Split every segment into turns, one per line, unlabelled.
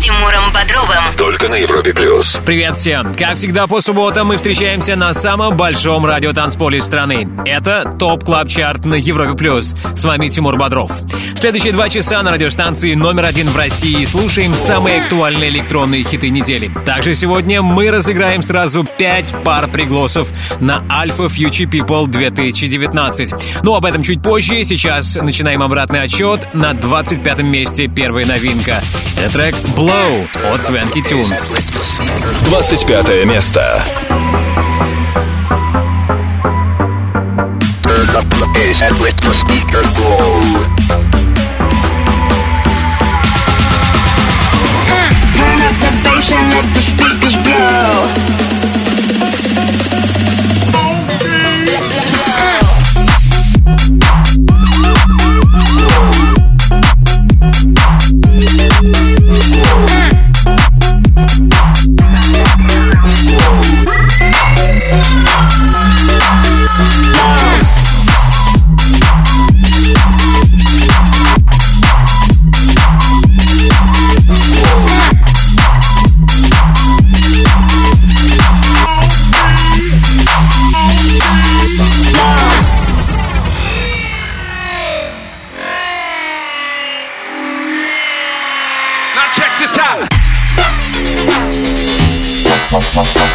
Тимуром Бодровым.
Только на Европе Плюс.
Привет всем! Как всегда по субботам мы встречаемся на самом большом радиотанцполе страны. Это Top Club Chart на Европе Плюс. С вами Тимур Бодров. Следующие два часа на радиостанции номер один в России слушаем самые актуальные электронные хиты недели. Также сегодня мы разыграем сразу пять пар пригласов на Alpha Future People 2019. Но об этом чуть позже. Сейчас начинаем обратный отчет. На 25 месте первая новинка. Это трек Blow от Свенки Тюнс.
25 место.
Turn up the bass and let the speakers blow.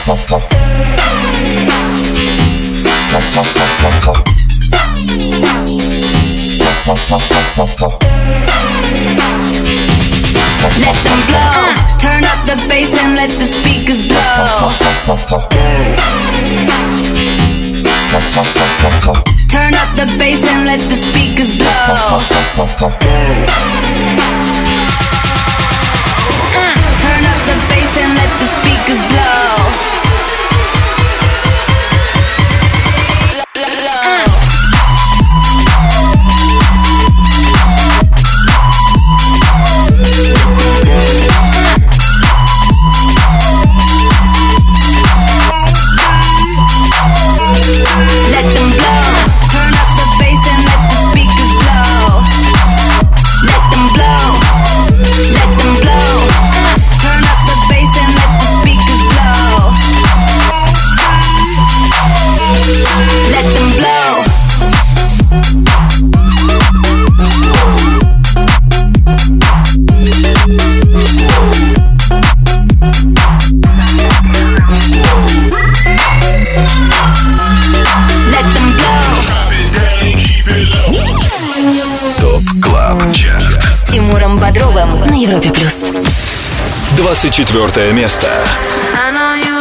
Uh. Turn up the bass and let the speakers blow.
24 место.
I know you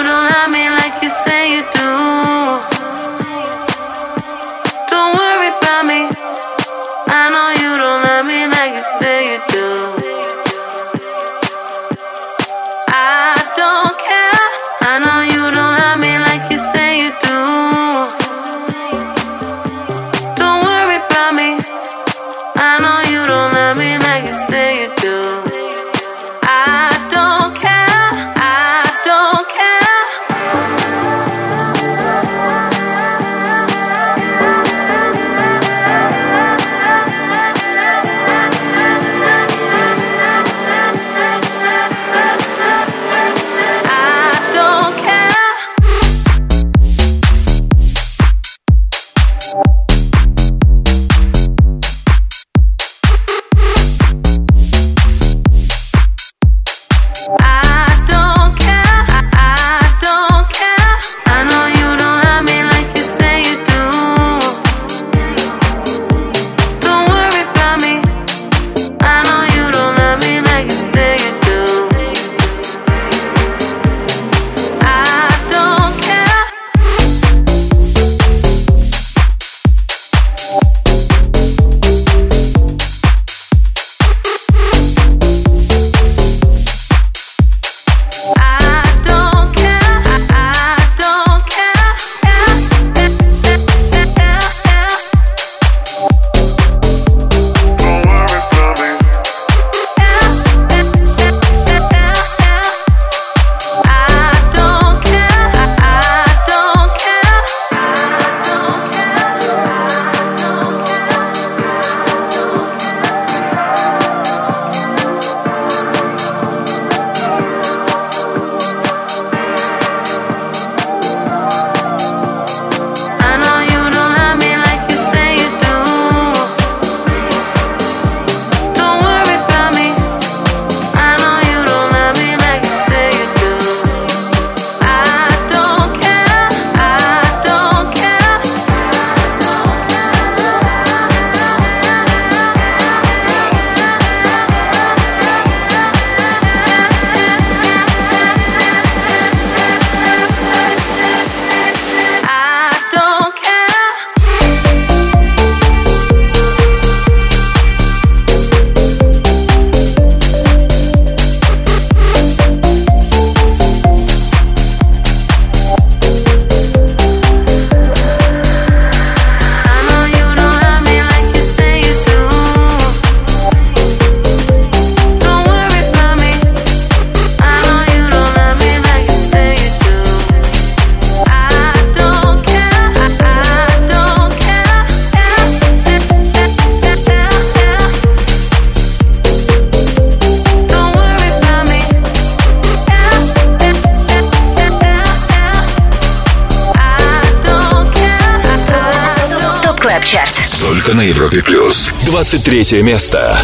Только на Европе плюс. 23 место.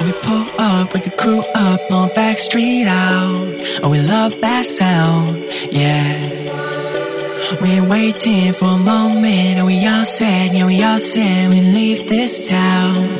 We pull up, wake the crew up on back street out. Oh, we love that sound, yeah. We ain't waiting for a moment, and we all said, yeah, we all said we leave this town.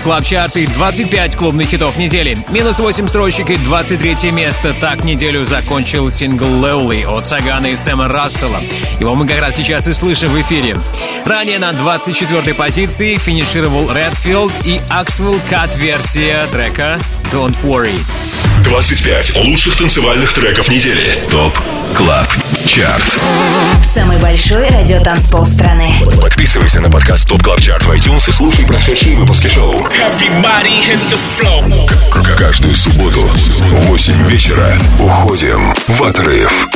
Плюс.
Top Club Chart и 25 клубных хитов недели. Минус 8 строчек и 23 место. Так неделю закончил сингл Lowly от Сагана и Сэма Рассела. Его мы как раз сейчас и слышим в эфире. Ранее на 24 позиции финишировал Redfield и Axwell Cut версия трека Don't Worry.
25 лучших танцевальных треков недели. Top Club Chart.
Самый большой радиотанцпол страны.
Подписывайся на подкаст Top Club Chart в iTunes и слушай прошедшие выпуски шоу. К- Каждую субботу в 8 вечера уходим в отрыв.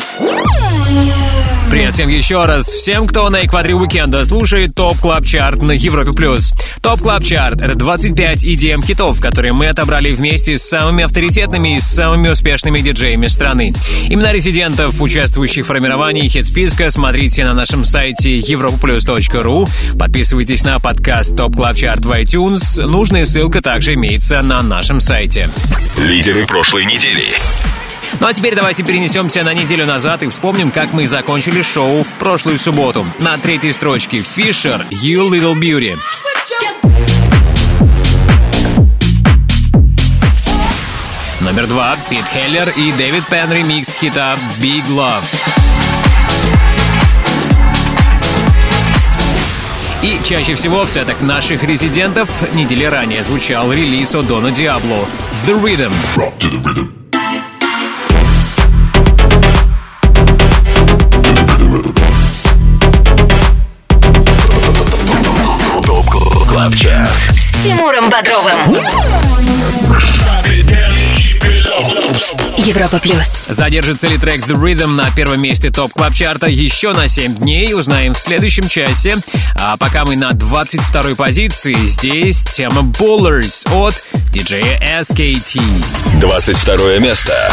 Привет всем еще раз. Всем, кто на экваторе уикенда слушает Top Club Chart на Европе+. плюс. Top Club Chart — это 25 EDM хитов, которые мы отобрали вместе с самыми авторитетными и самыми успешными диджеями страны. Имена резидентов, участвующих в формировании хит-списка, смотрите на нашем сайте europaplus.ru. Подписывайтесь на подкаст Top Club Chart в iTunes. Нужная ссылка также имеется на нашем сайте.
Лидеры прошлой недели.
Ну а теперь давайте перенесемся на неделю назад и вспомним, как мы закончили шоу в прошлую субботу. На третьей строчке Fisher You Little Beauty. Номер два Пит Хеллер и Дэвид Пен ремикс хита Big Love. И чаще всего в сетах наших резидентов недели ранее звучал релиз от Дона Диабло «The Rhythm».
Club Chart.
С Тимуром Бодровым. Европа плюс.
Задержится ли трек The Rhythm на первом месте Top Club Chart а еще на 7 дней, узнаем в следующем часе. А пока мы на 22 позиции, здесь тема Bullers от диджея SKT.
22 место.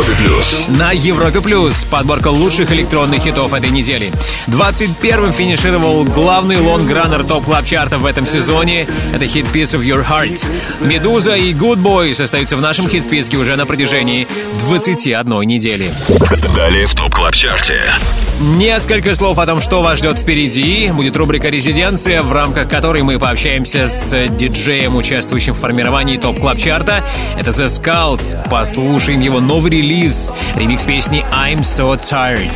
Европе плюс.
На Европе Плюс подборка лучших электронных хитов этой недели. 21-м финишировал главный лонграннер топ клаб чарта в этом сезоне. Это хит Piece of Your Heart. Медуза и Goodboys остаются в нашем хит-списке уже на протяжении 21 недели.
Далее в Top Club Chart е.
Несколько слов о том, что вас ждет впереди. Будет рубрика «Резиденция», в рамках которой мы пообщаемся с диджеем, участвующим в формировании Top Club Chart а Это The Skulls. Послушаем его новый релиз. Ремикс песни «I'm So Tired».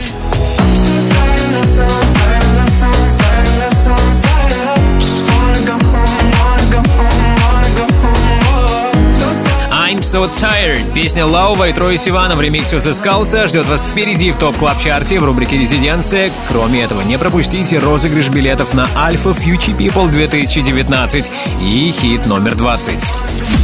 I'm So Tired. Песня Lauv а и Troye Sivan а в ремиксе от The Skulls ждет вас впереди в Top Club Chart е в рубрике «Резиденция». Кроме этого, не пропустите розыгрыш билетов на Alpha Future People 2019 и хит номер 20.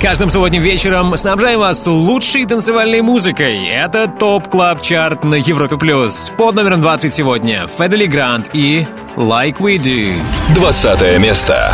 Каждым субботним вечером снабжаем вас лучшей танцевальной музыкой. Это Top Club Chart на Европе Плюс. Под номером 20 сегодня Fedde Le Grand и Like We Do.
20 место.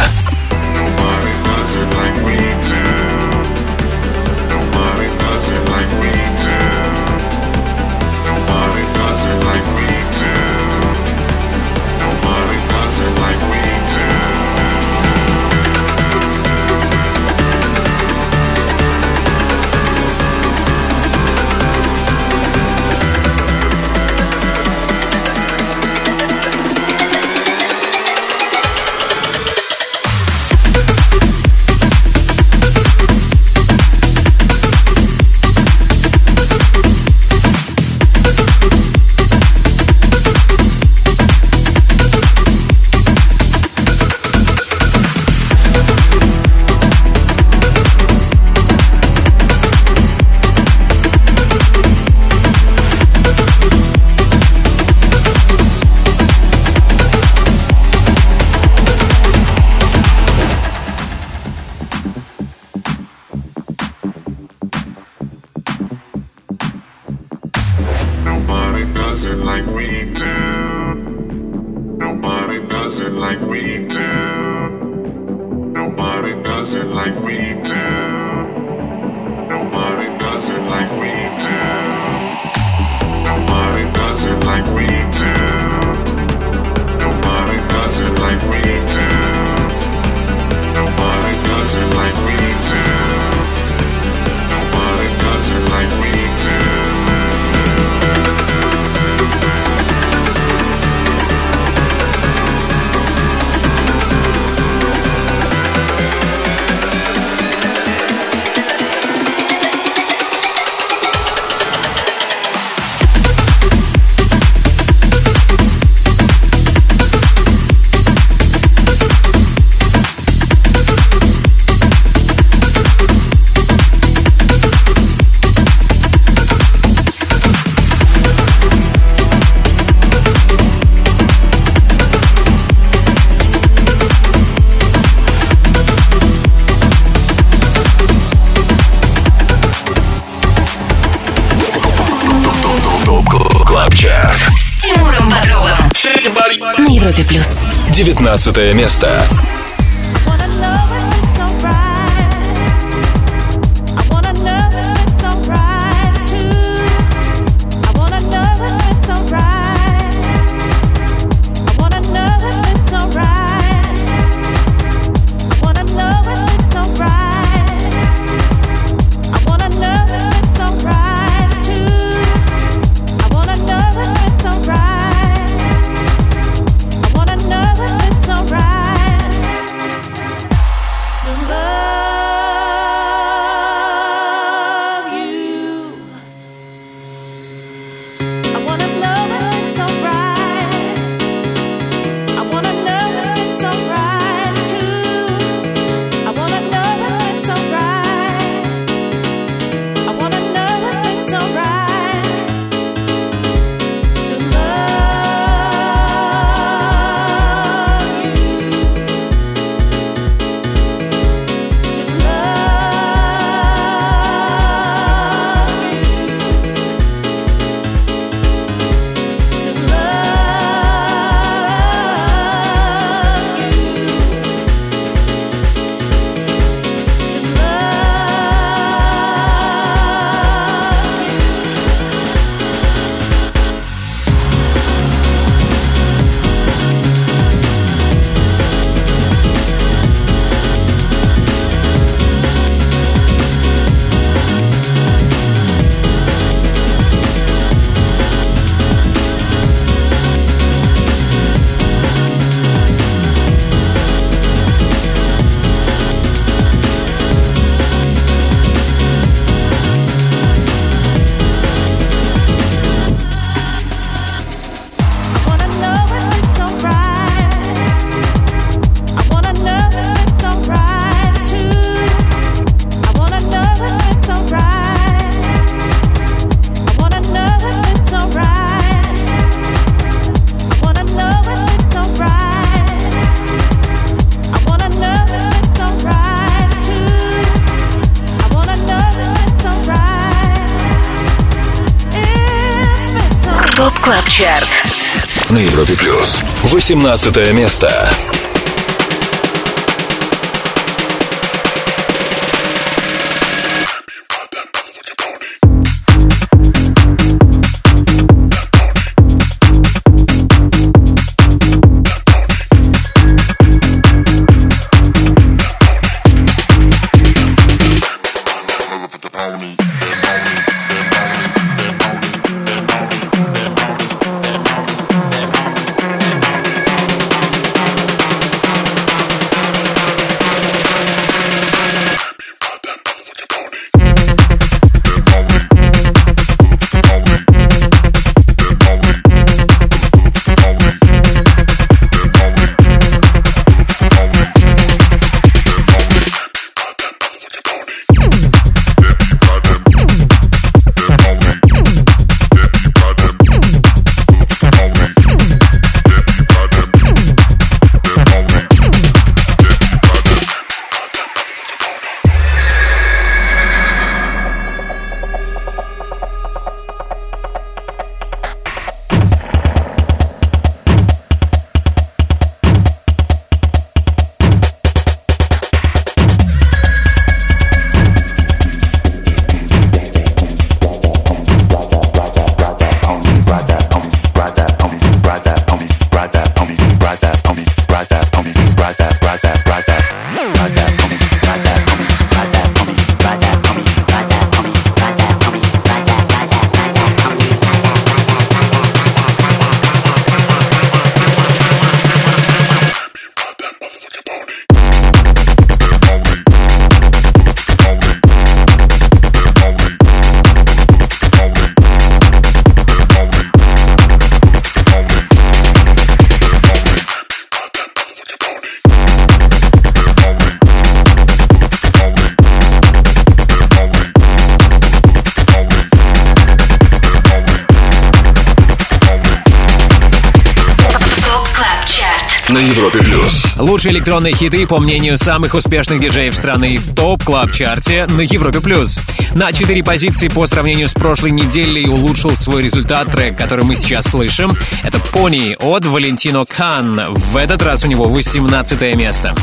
16 место. 18 место.
Электронные хиты, по мнению самых успешных диджеев страны в Top Club Chart е на Европе плюс. На 4 позиции по сравнению с прошлой неделей улучшил свой результат трек, который мы сейчас слышим. Это «Pony» от Valentino Khan. В этот раз у него 18 место.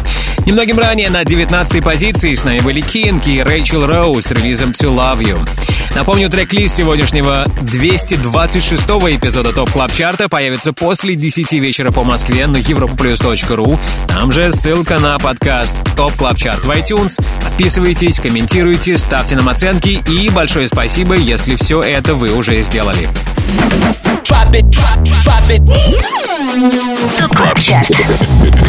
Немногим ранее на 19 позиции с нами были Кинг и Рэйчел Роуз с релизом «To Love You». Напомню, трек-лист сегодняшнего 226-го эпизода Top Club Chart а появится после 10 вечера по Москве на europaplus.ru. Там же ссылка на подкаст Top Club Chart в iTunes. Подписывайтесь, комментируйте, ставьте нам оценки и большое спасибо, если все это вы уже сделали.
Top Club Chart.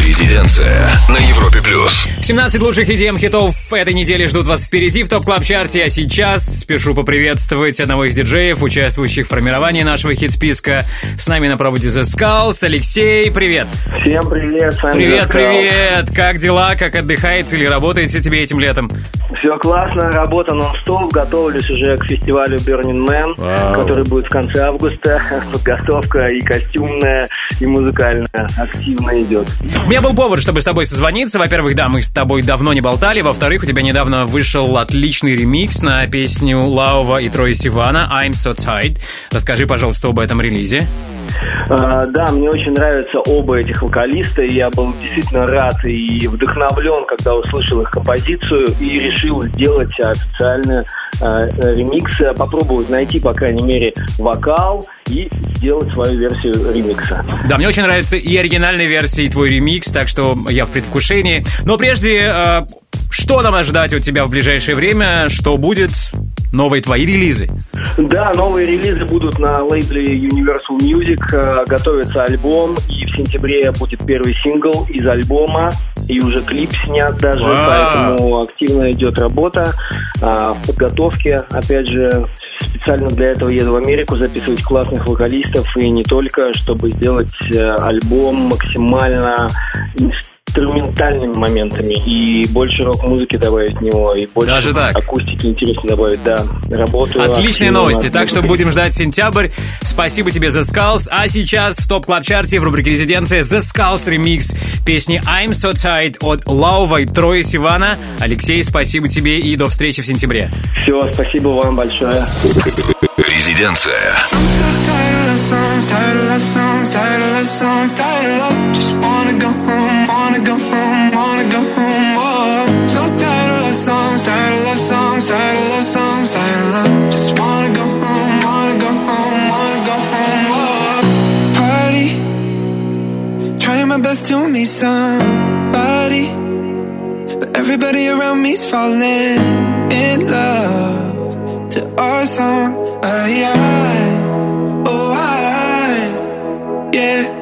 Резиденция на Европе плюс.
17 лучших EDM хитов этой недели ждут вас впереди в Top Club Chart е, а сейчас спешу поприветствовать одного из диджеев, участвующих в формировании нашего хит-списка. С нами на проводе The Skulls. Алексей, привет!
Всем привет, с вами
Привет, привет! Как дела? Как отдыхается или работаете тебе этим летом?
Все классно, работа нон-стоп, готовлюсь уже к фестивалю Burning Man,
Вау.
который будет в конце августа. Подготовка и костюмная, и музыкальная активно идет.
У меня был повод, чтобы с тобой созвониться. Во-первых, да, мы с тобой давно не болтали. Во-вторых, у тебя недавно вышел отличный ремикс на песню Лаува и Троя Сивана «I'm So Tight». Расскажи, пожалуйста, об этом релизе.
А, да, мне очень нравятся оба этих вокалиста, и я был действительно рад и вдохновлен, когда услышал их композицию, и решил сделать официально а, ремикс, а, попробовать найти, по крайней мере, вокал и сделать свою версию ремикса.
Да, мне очень нравится и оригинальная версия, и твой ремикс, так что я в предвкушении. Но прежде, э, что нам ожидать от тебя в ближайшее время? Что будет? Новые твои релизы.
Да, новые релизы будут на лейбле Universal Music, э, готовится альбом, и в сентябре будет первый сингл из альбома, и уже клип снят даже,
Вау.
поэтому активно идет работа а, в подготовке. Опять же, специально для этого еду в Америку записывать классных вокалистов, и не только, чтобы сделать э, альбом максимально инструментальными моментами и больше рок-музыки добавить в него, и больше
Даже так?
акустики интересно добавить, да. Работаю
Отличные новости,
над
так что будем ждать сентябрь. Спасибо тебе, The Skulls. А сейчас в топ клаб чарте в рубрике «Резиденция» The Skulls ремикс песни «I'm So Tight» от Лаува и Троя Сивана. Алексей, спасибо тебе и до встречи в сентябре.
Все, спасибо вам большое.
Резиденция.
Love songs, tired of love songs, tired of love songs, tired of love. Just wanna go home, wanna go home, wanna go home. Oh, so tired of love songs, tired of love songs, tired of love songs, tired of love. Just wanna go home, wanna go home, wanna go home. Oh, party, trying my best to meet somebody, but everybody around me's falling in love to our song. Oh I, yeah,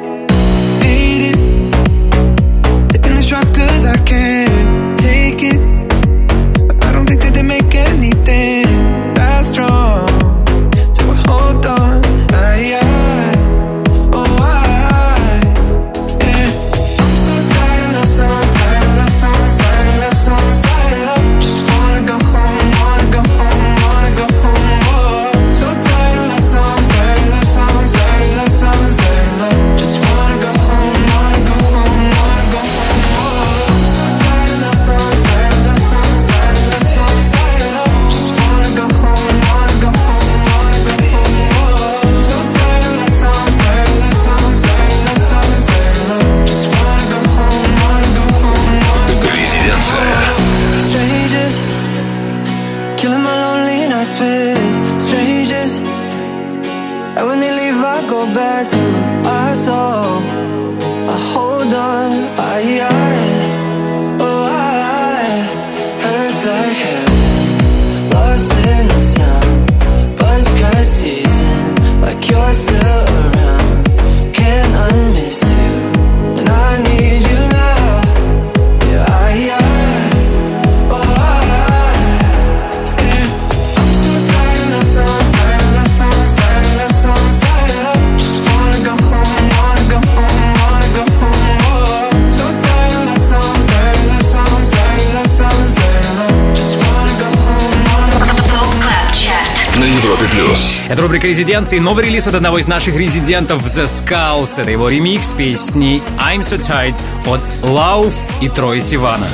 Это рубрика «Резиденции». Новый релиз от одного из наших резидентов The Skulls. Это его ремикс песни I'm So Tired от Lauv и Troye Sivan а.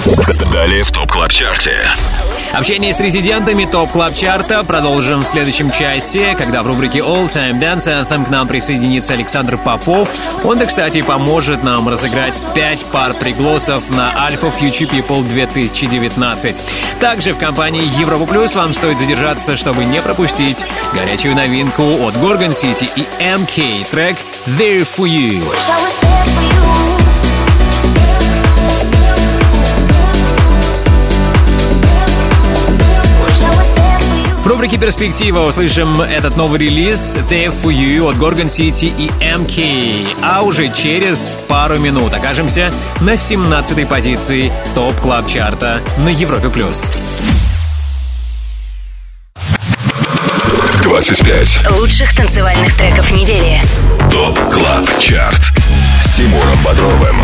Далее в Top Club Chart е.
Общение с резидентами Top Club Chart а продолжим в следующем часе, когда в рубрике All Time Dance Anthem к нам присоединится Александр Попов. Он-то, кстати, поможет нам разыграть 5 пар пригласов на Alpha Future People 2019. Также в компании Европа Плюс вам стоит задержаться, чтобы не пропустить горячую новинку от Gorgon City и MK трек There For You. Рубрике «Перспектива» услышим этот новый релиз «There For You» от Gorgon City и MK. А уже через пару минут окажемся на 17-й позиции Top Club Chart а на Европе+. плюс.
25.
Лучших танцевальных треков недели.
Top Club Chart. Тимуром Бодровым.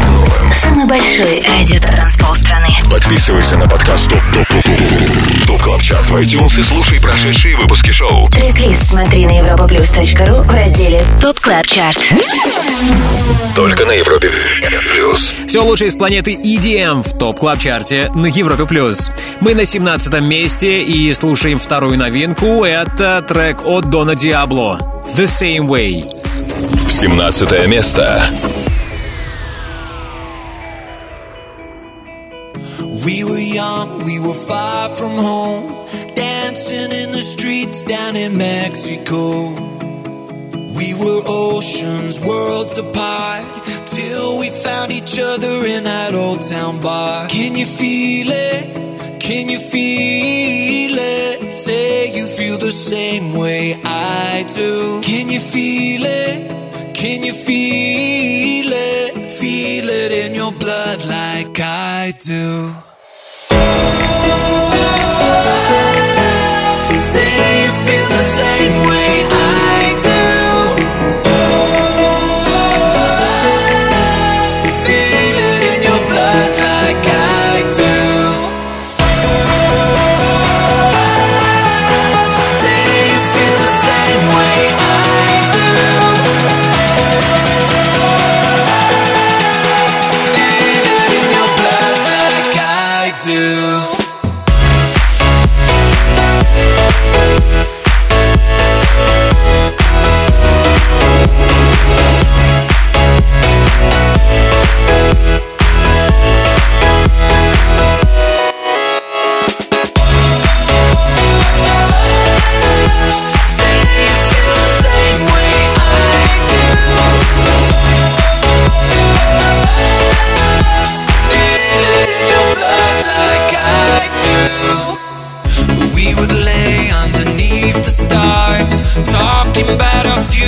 Самый большой радиотанцпол страны.
Подписывайся на подкаст Top Top Top Top Top Club Chart в iTunes и слушай прошедшие выпуски шоу.
Трек-лист смотри на europaplus.ru в разделе Top Club Chart.
Только на Европе плюс.
Все лучшее из планеты EDM в Top Club Chart е на Европе+. плюс. Мы на 17 месте и слушаем вторую новинку. Это трек от Don а Diablo «The Same Way».
17 место.
We were young, we were far from home, dancing in the streets down in Mexico. We were oceans, worlds apart, till we found each other in that old town bar. Can you feel it? Can you feel it? Say you feel the same way I do. Can you feel it? Can you feel it? Feel it in your blood like I do.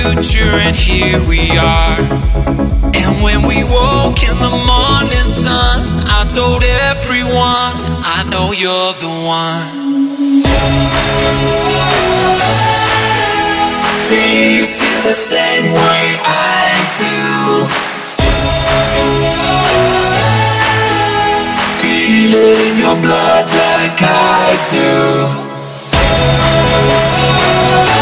future,
and here we are. And when we woke in the morning sun, I told everyone, I know you're the one. See, you feel the same way I do. Feel it in your blood like I do.
Oh.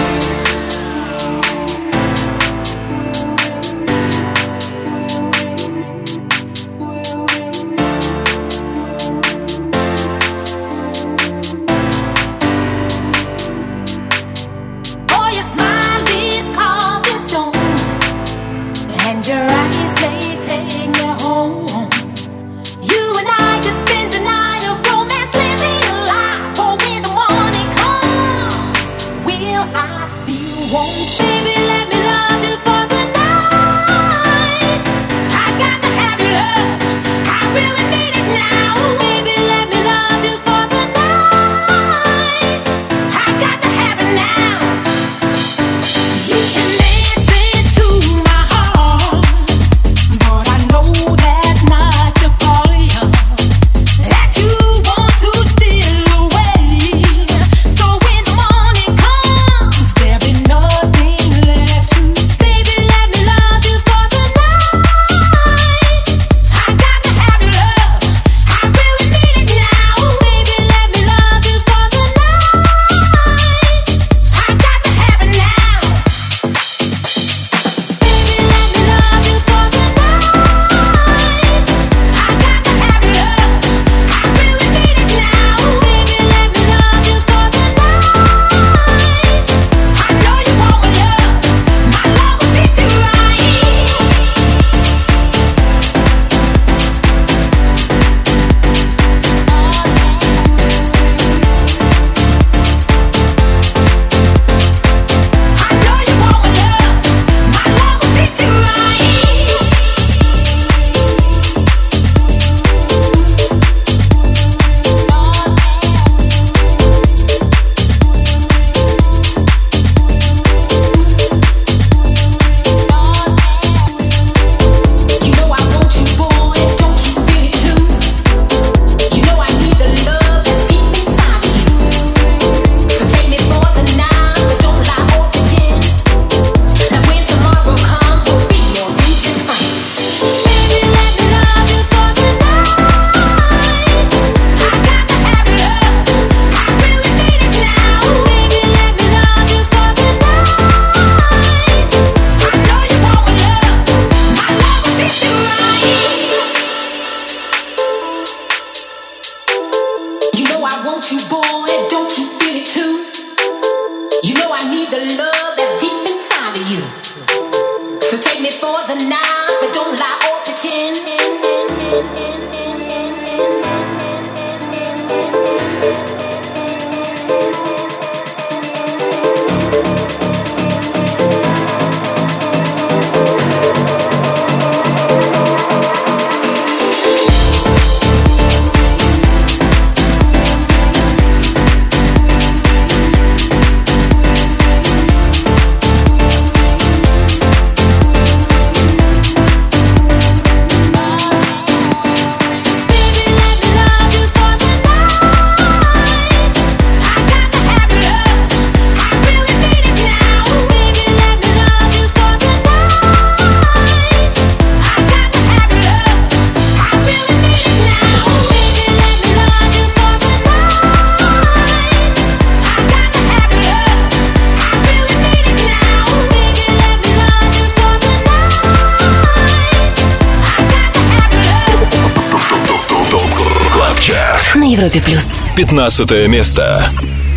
15 место.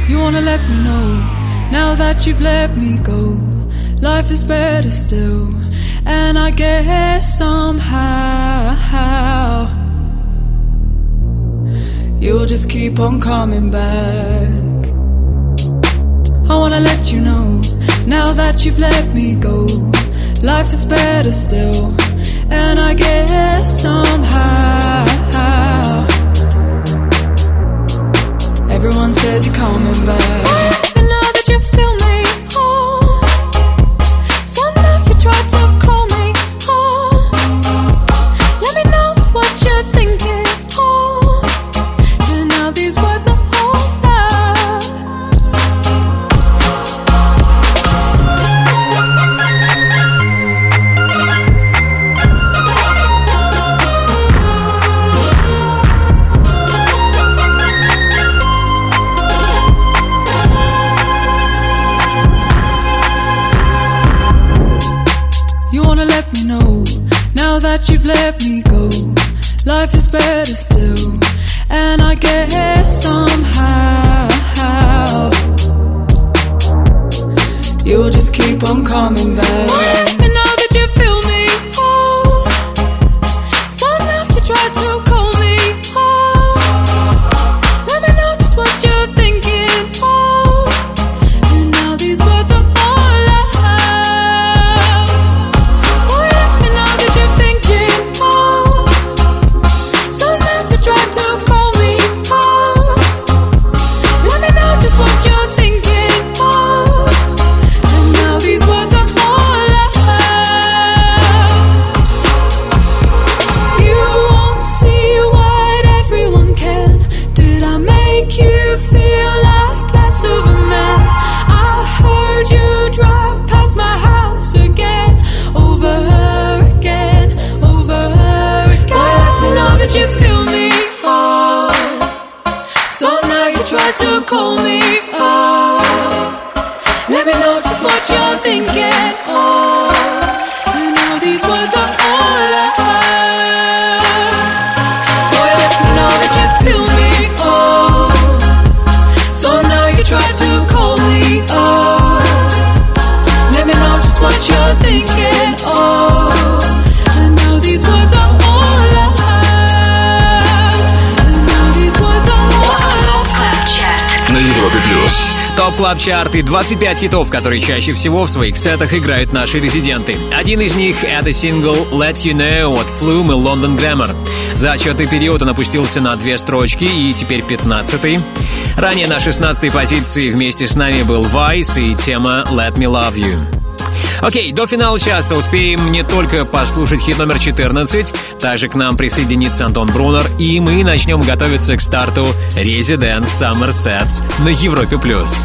You wanna let me know now that you've let me go. Life is better still, and I guess somehow you'll just keep on coming back. I wanna let you know now that you've let me go. Life is better still, and I guess Let me go. Life is better still, and I guess somehow you'll just keep on coming back.
Club Chart и 25 хитов, которые чаще всего в своих сетах играют наши резиденты. Один из них — это сингл «Let You Know» от Flume и London Grammar. За отчетный период он опустился на две строчки и теперь 15-й. Ранее на 16-й позиции вместе с нами был Vice и тема «Let Me Love You». Окей, до финала часа успеем не только послушать хит номер 14, также к нам присоединится Антон Брунер, и мы начнем готовиться к старту Resident Summer Sets на Европе+. плюс.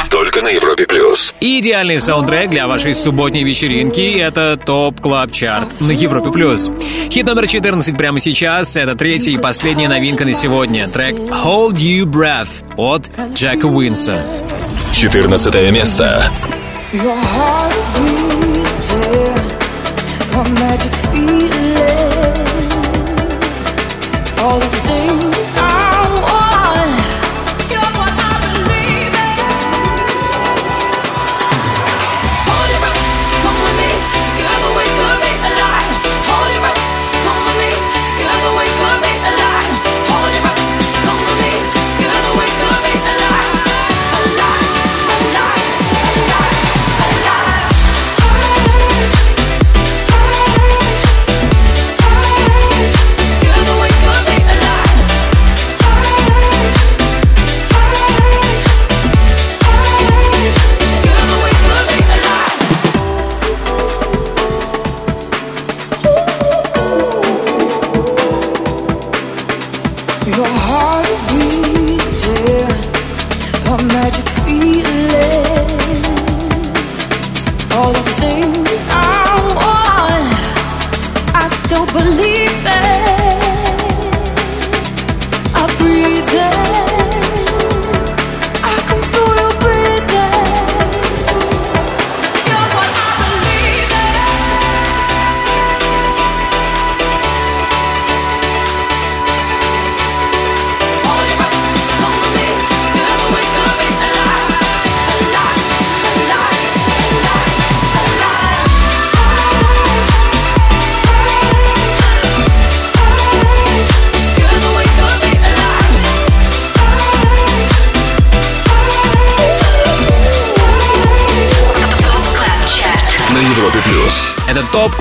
Только на Европе плюс.
Идеальный саундтрек для вашей субботней вечеринки — это Top Club Chart на Европе+. плюс. Хит номер 14 прямо сейчас — это третья и последняя новинка на сегодня. Трек «Hold Your Breath» от Jack а Wins а.
14 место.
Your heart beating, a magic feeling. All the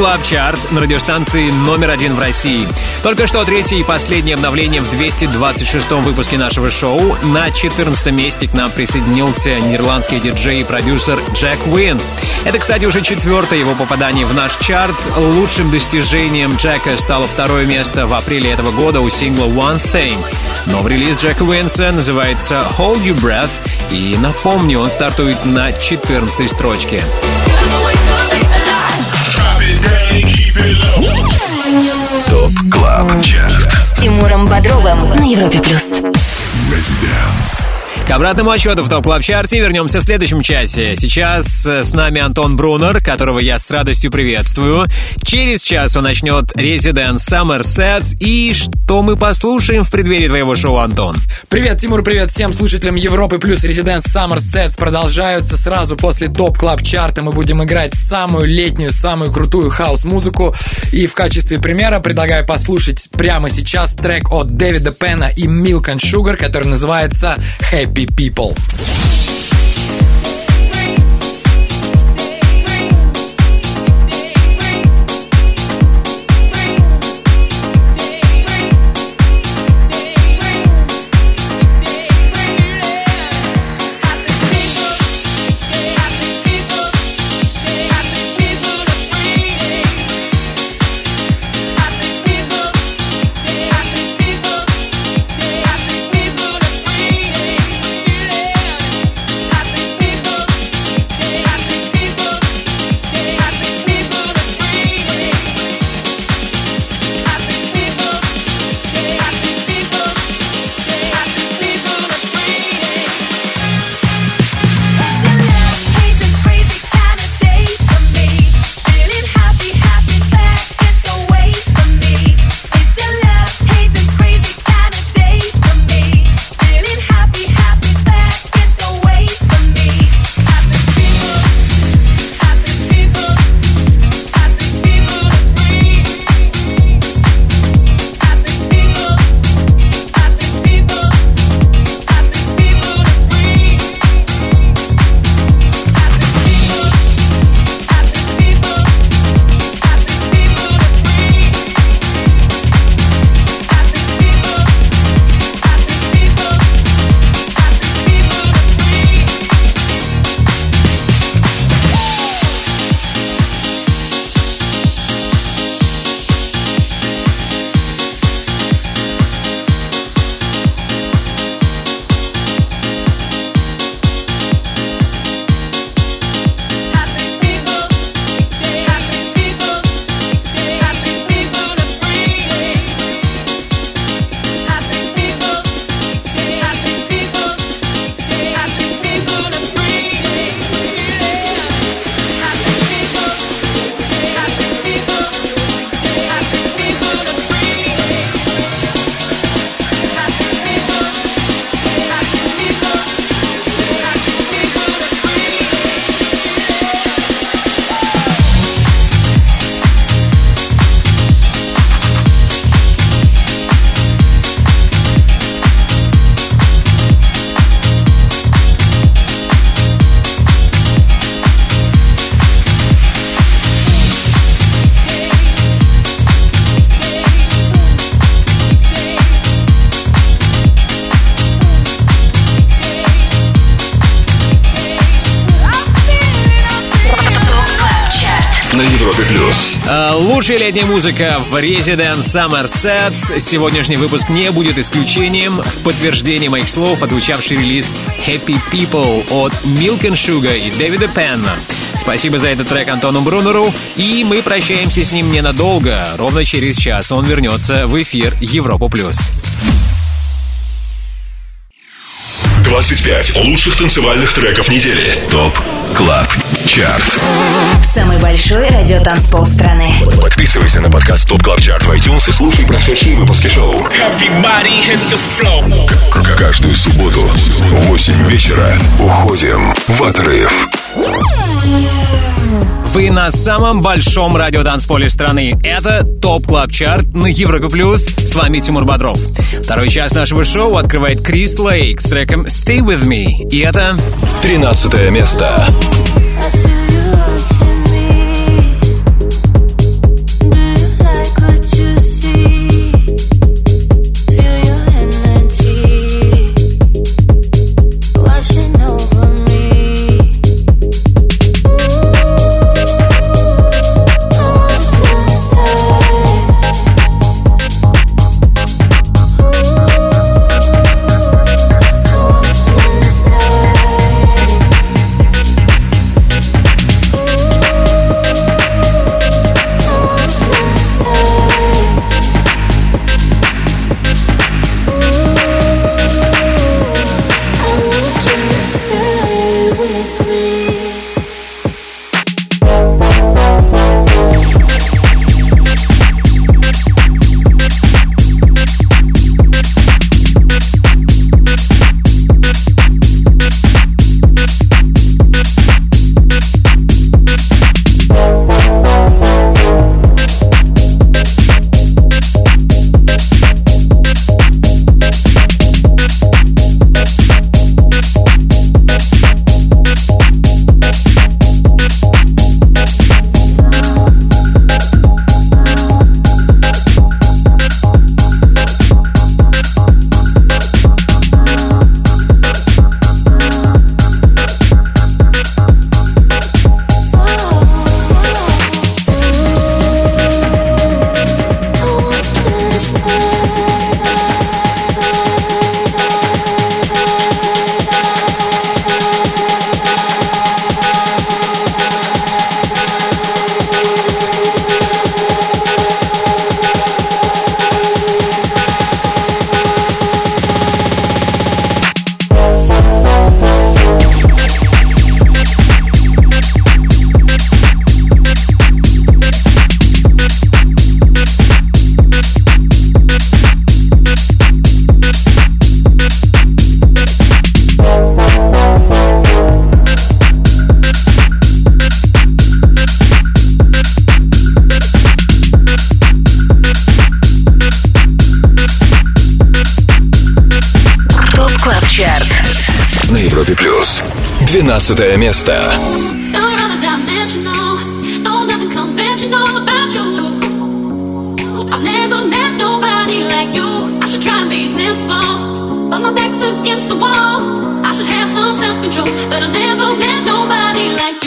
Club Chart на радиостанции номер один в России. Только что третье и последнее обновление в 226-м выпуске нашего шоу. На 14 месте к нам присоединился нидерландский диджей и продюсер Jack Wins. Это, кстати, уже четвертое его попадание в наш чарт. Лучшим достижением Джека стало второе место в апреле этого года у сингла One Thing. Новый релиз Jack а Wins а называется Hold Your Breath. И напомню, он стартует на 14 строчке.
Club Chart
С Тимуром Бодровым на Европе плюс.
Residence.
К обратному отсчету в Top Club Chart е вернемся в следующем часе. Сейчас э, с нами Антон Брунер, которого я с радостью приветствую. Через час он начнет Resident Summer Sets. И что мы послушаем в преддверии твоего шоу, Антон?
Привет, Тимур, привет всем слушателям Европы плюс Resident Summer Sets продолжаются сразу после Top Club Chart а. Мы будем играть самую летнюю, самую крутую хаус-музыку. И в качестве примера предлагаю послушать прямо сейчас трек от Дэвида Пена и Milk and Sugar, который называется Happy
happy
people. Лучшая летняя музыка в Resident Summer Sets. Сегодняшний выпуск не будет исключением. В подтверждение моих слов отвечавший релиз Happy People от Milk and Sugar и Дэвида Пенна. Спасибо за этот трек Антону Брунеру. И мы прощаемся с ним ненадолго. Ровно через час он вернется в эфир Европа Плюс.
25 лучших танцевальных треков недели. ТОП Club Chart.
Самый большой радиотанцпол страны.
Подписывайся на подкаст Top Club Chart в iTunes и слушай прошедшие выпуски шоу. Каждую субботу в 8 вечера уходим в отрыв.
Вы на самом большом радиотанцполе страны. Это Top Club Chart на Европе Плюс. С вами Тимур Бодров. Второй час нашего шоу открывает Chris Lake с треком Stay With Me. И это
13 место.
you
место.
I've never met nobody like you. I should try and be sensible, but my back's against the wall. I should have some self control, but I never met nobody like you.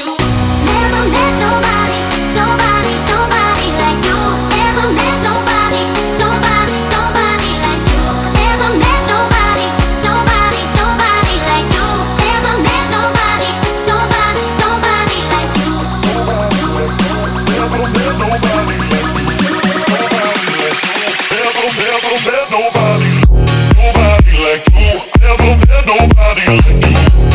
fake
deep.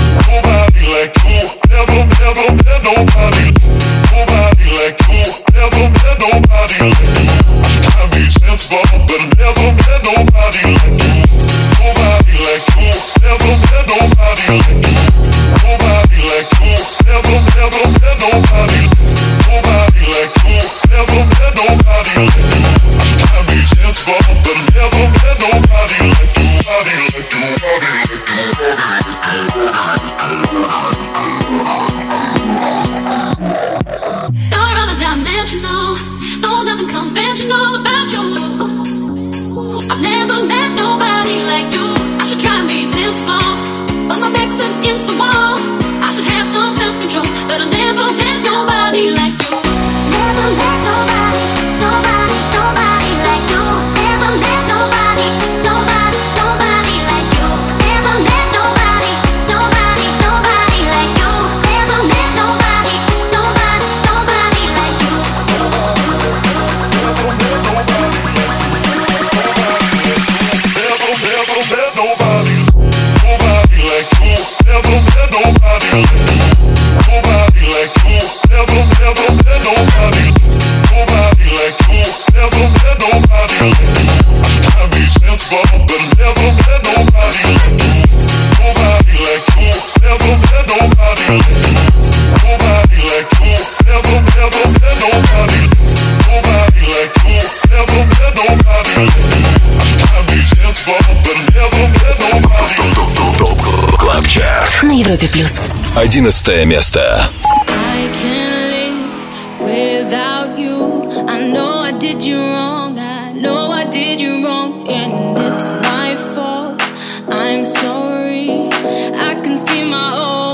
Европе плюс.
Одиннадцатое место.
I'm sorry. I can see my
own.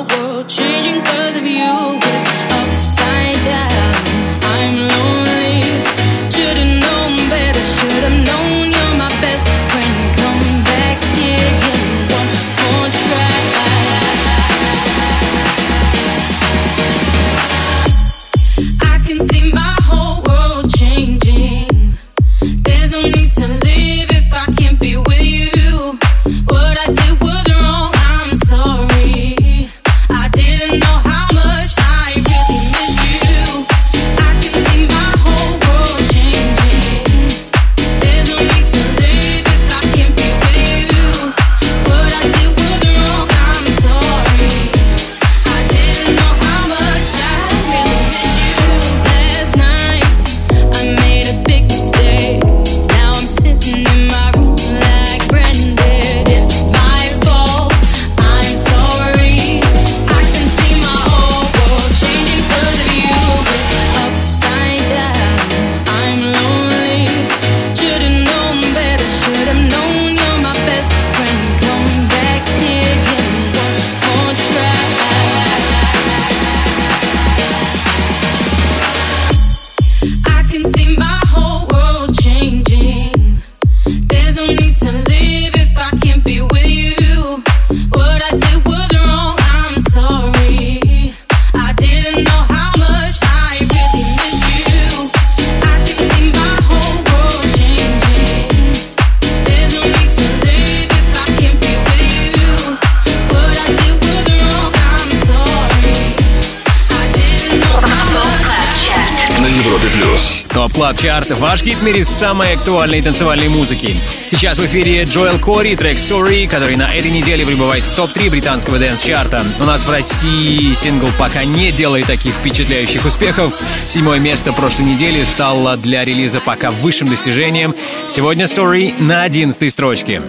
Chart, ваш гид в мире самой актуальной танцевальной музыки. Сейчас в эфире Джоэл Кори, трек Sorry, который на этой неделе прибывает в топ-3 британского dance-чарта. У нас в России сингл пока не делает таких впечатляющих успехов. Седьмое место прошлой недели стало для релиза пока высшим достижением. Сегодня Sorry на одиннадцатой строчке.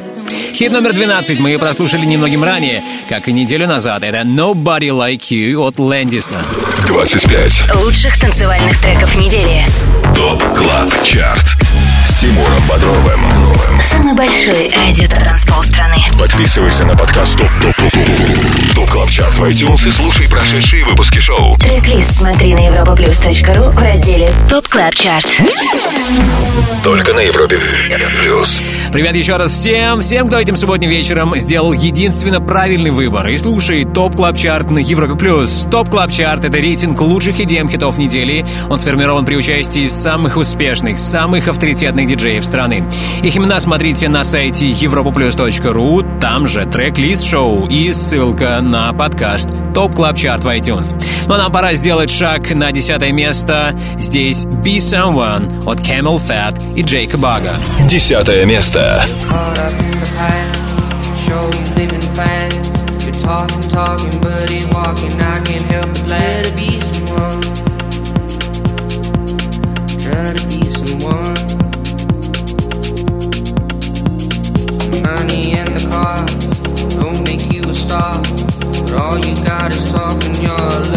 Хит номер 12 мы прослушали немногим ранее, как и неделю назад. Это Nobody Like You от Лэндиса.
25
лучших танцевальных треков недели.
Top Club Chart Тимуром Бодровым.
Самый большой радиотанцпол страны.
Подписывайся на подкаст Top Top Top Top Top Club Chart в iTunes и слушай прошедшие выпуски шоу.
Трек-лист смотри на europaplus.ru в разделе Top Club Chart.
Только на Европе Плюс.
Привет еще раз всем, всем, кто этим субботним вечером сделал единственно правильный выбор и слушает Top Club Chart на Европе Плюс. ТОП Клаб Чарт — это рейтинг лучших EDM хитов недели. Он сформирован при участии самых успешных, самых авторитетных диджеев страны. Их имена смотрите на сайте europaplus.ru, там же трек-лист шоу и ссылка на подкаст Top Club Chart в iTunes. Ну а нам пора сделать шаг на десятое место. Здесь Be Someone от CamelPhat и Джейка Бага.
Десятое место.
Talking, talking, but ain't walking. I can't help but let to be someone. Try to be And the cars don't make you a star, but all you got is talking. You're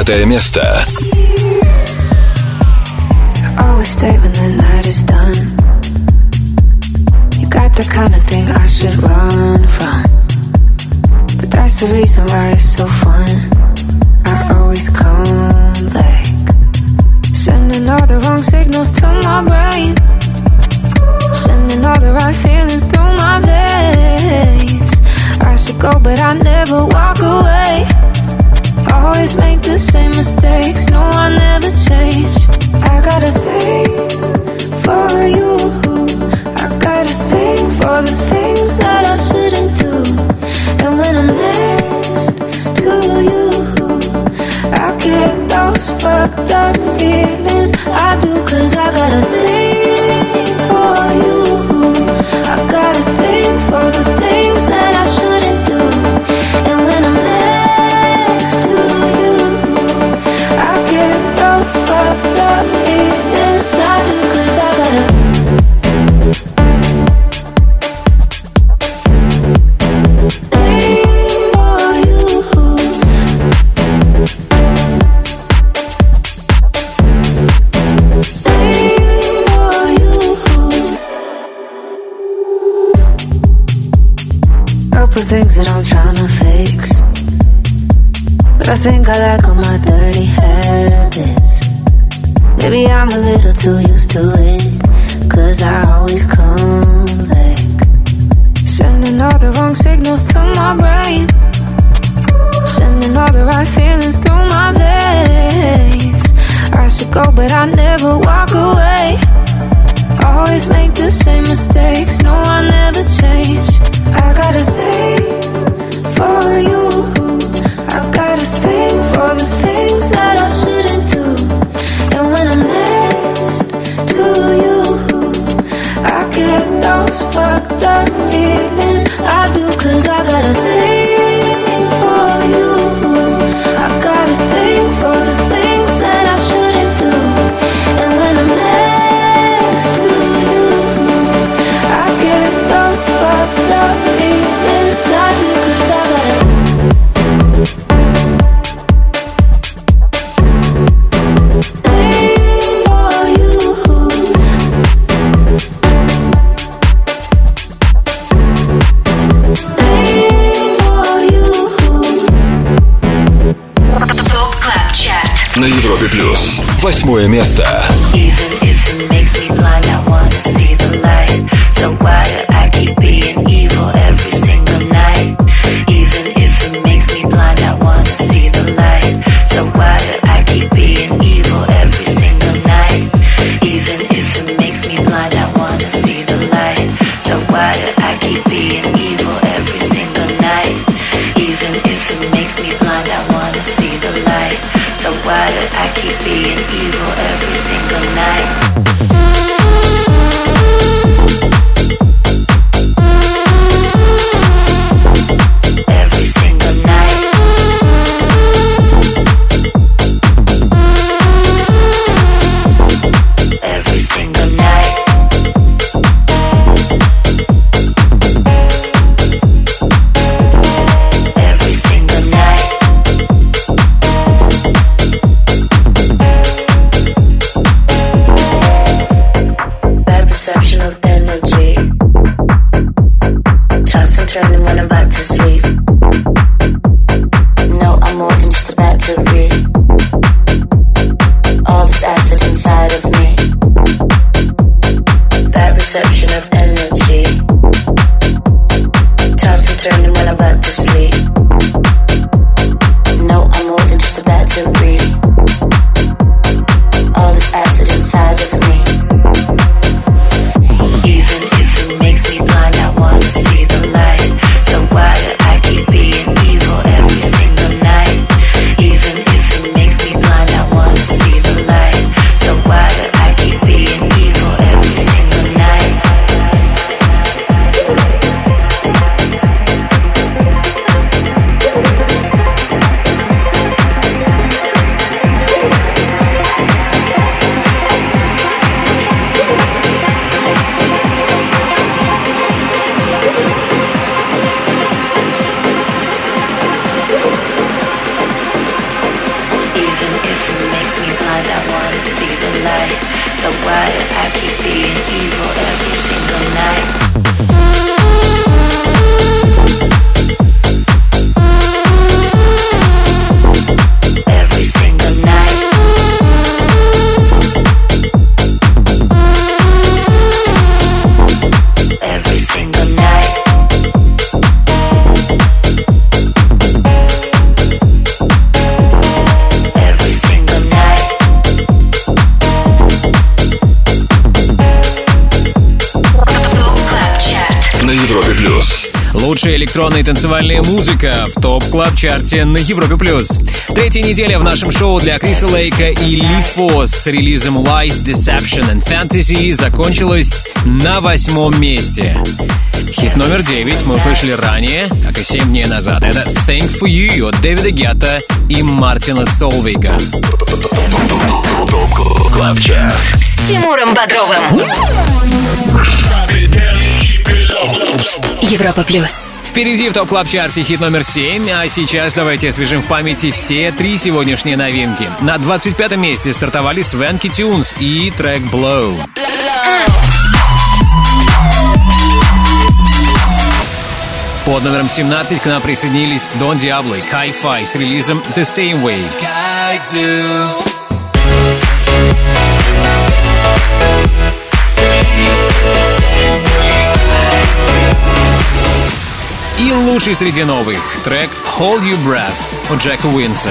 Девятое место.
I
like all my dirty habits. Maybe I'm a little Bohemia to
sleep.
электронная и танцевальная музыка в топ клаб чарте на Европе+. плюс. Третья неделя в нашем шоу для Криса Лейка и Ли Фос с релизом Lies, Deception and Fantasy закончилась на восьмом месте. Хит номер девять мы услышали ранее, как и семь дней назад. Это Thank For You от Дэвида Гетта и Мартина Солвейга.
Клабчарт.
С Тимуром Бодровым. Европа Плюс.
Впереди в Top Club Chart е хит номер 7, а сейчас давайте освежим в памяти все три сегодняшние новинки. На 25-м месте стартовали Swanky Tunes и трек Blow. Под номером 17 к нам присоединились Дон Диабло и KiFi с релизом The Same Way. И лучший среди новых трек Hold Your Breath от Джека Уинса.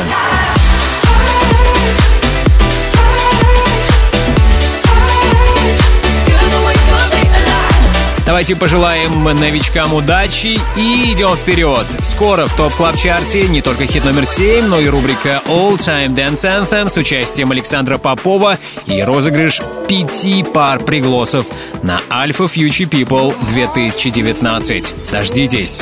Давайте пожелаем новичкам удачи и идем вперед. Скоро в топ клаб чарте не только хит номер 7, но и рубрика All Time Dance Anthem с участием Александра Попова и розыгрыш пяти пар пригласов на Alpha Future People 2019. Дождитесь.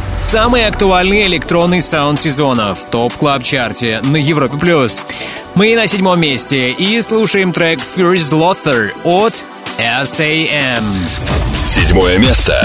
Самый актуальный электронный саунд сезона в топ клаб чарте на Европе плюс. Мы на седьмом месте и слушаем трек First Lothar от S.A.M.
Седьмое место.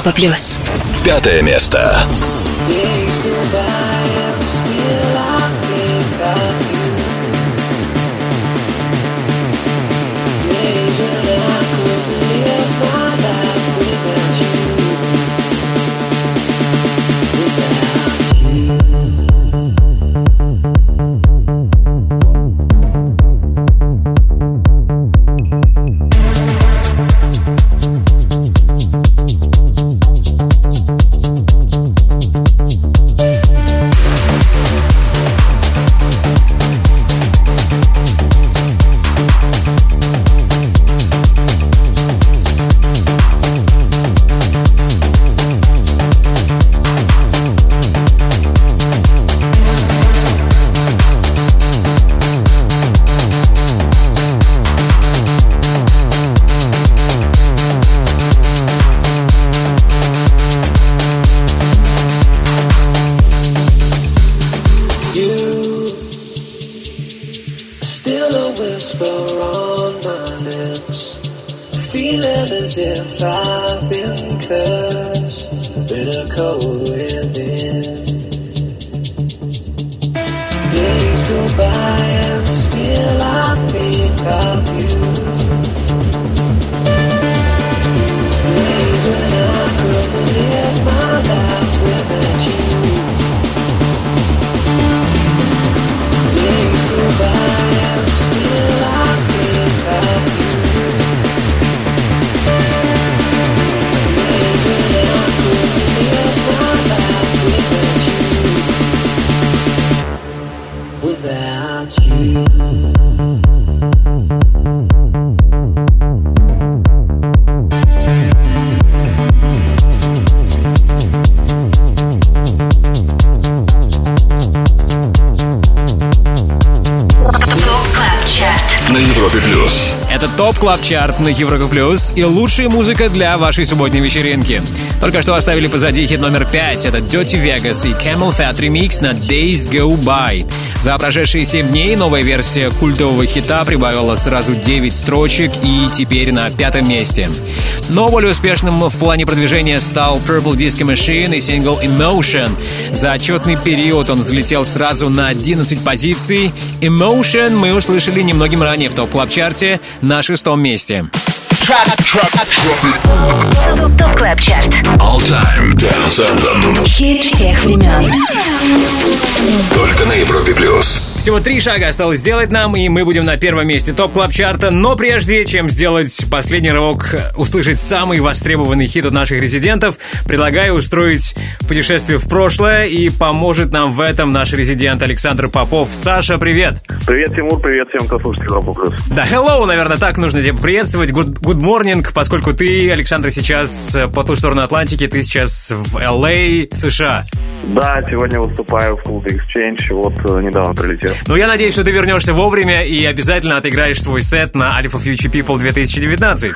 Европа плюс.
Club Chart
на Европе Плюс
и лучшая музыка для вашей субботней вечеринки. Только что оставили позади хит номер пять. Это Dirty Vegas и CamelPhat Remix на Days Go By. За прошедшие 7 дней новая версия культового хита прибавила сразу 9 строчек и теперь на пятом месте. Но более успешным в плане продвижения стал Purple Disco Machine и сингл Emotion. За отчетный период он взлетел сразу на 11 позиций. Emotion мы услышали немногим ранее в Top Club Chart е на шестом месте.
Top Club Chart.
All Time Dance Anthem.
Хит всех времен.
Только на Европе плюс.
Всего три шага осталось сделать нам, и мы будем на первом месте Top Club Chart а Но прежде чем сделать последний рывок, услышать самый востребованный хит от наших резидентов, предлагаю устроить путешествие в прошлое, и поможет нам в этом наш резидент Александр Попов. Саша, привет!
Привет, Тимур, привет всем, кто слушает Европу Плюс.
Да, hello, наверное, так нужно тебя приветствовать. Good, good morning, поскольку ты, Александр, сейчас э, по ту сторону Атлантики, ты сейчас в LA, США.
Да, сегодня выступаю в клубе Exchange, вот э, недавно прилетел.
Ну, я надеюсь, что ты вернешься вовремя и обязательно отыграешь свой сет на Alpha Future People 2019.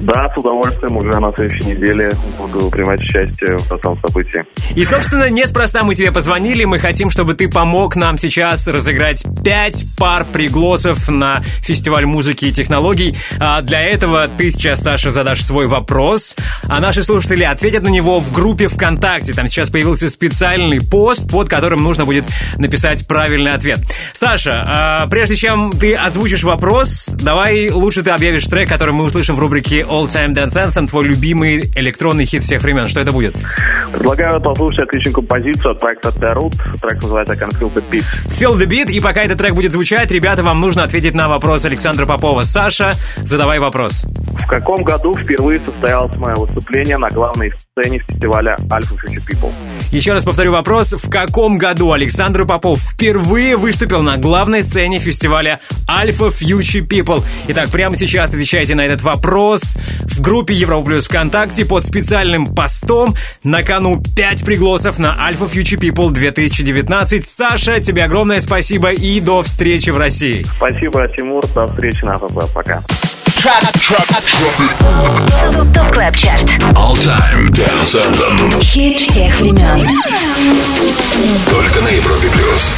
Да, с удовольствием, уже на следующей неделе буду принимать участие в этом событии.
И, собственно, неспроста мы тебе позвонили. Мы хотим, чтобы ты помог нам сейчас разыграть пять пар пригласов на фестиваль музыки и технологий. А для этого ты сейчас, Саша, задашь свой вопрос, а наши слушатели ответят на него в группе ВКонтакте. Там сейчас появился специальный пост, под которым нужно будет написать правильный ответ. Саша, а, прежде чем ты озвучишь вопрос, давай лучше ты объявишь трек, который мы услышим в рубрике All Time Dance Anthem, твой любимый электронный хит всех времен. Что это будет?
Предлагаю послушать отличную композицию от проекта The Root. Трек называется I Can Feel the Beat.
Feel the beat, и пока этот трек будет звучать, ребята, вам нужно ответить на вопрос Александра Попова. Саша, задавай вопрос.
В каком году впервые состоялось мое выступление на главной сцене фестиваля Alpha Future People?
Еще раз повторю вопрос. В каком году Александр Попов впервые выступил на главной сцене фестиваля Alpha Future People? Итак, прямо сейчас отвечайте на этот вопрос в группе Европа Плюс ВКонтакте под специальным постом. На кону 5 пригласов на Alpha Future People 2019. Саша, тебе огромное спасибо и до встречи в России.
Спасибо, Тимур, до встречи на ФБ, пока.
Top Club Chart.
All Time Dance Anthem.
Хит всех времен.
Только на Европе плюс.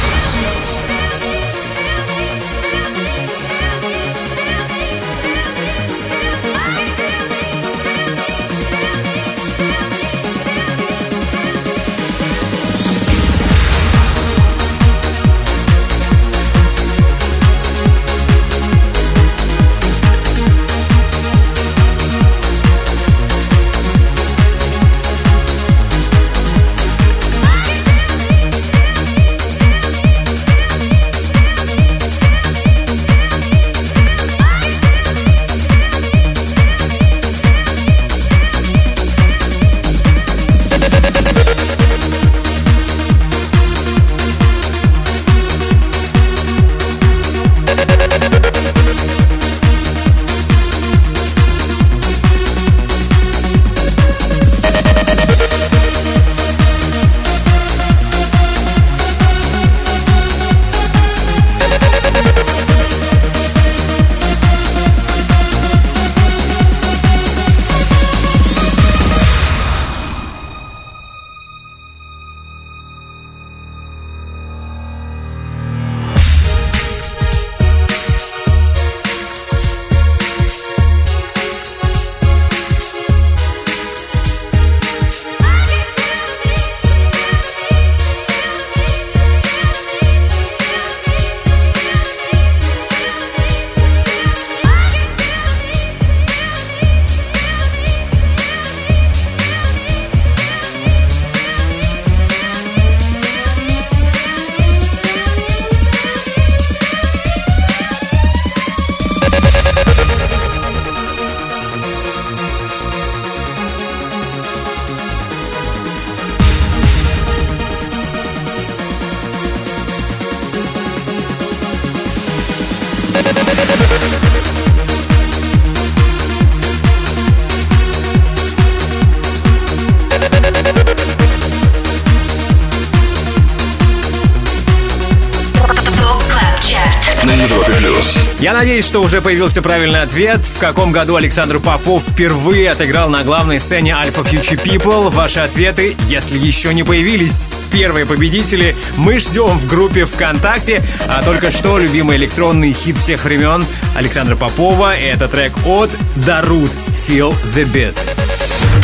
Я надеюсь, что уже появился правильный ответ. В каком году Александр Попов впервые отыграл на главной сцене Alpha Future People? Ваши ответы, если еще не появились первые победители, мы ждем в группе ВКонтакте. А только что любимый электронный хит всех времен Александра Попова. Это трек от Дарут Feel the Beat.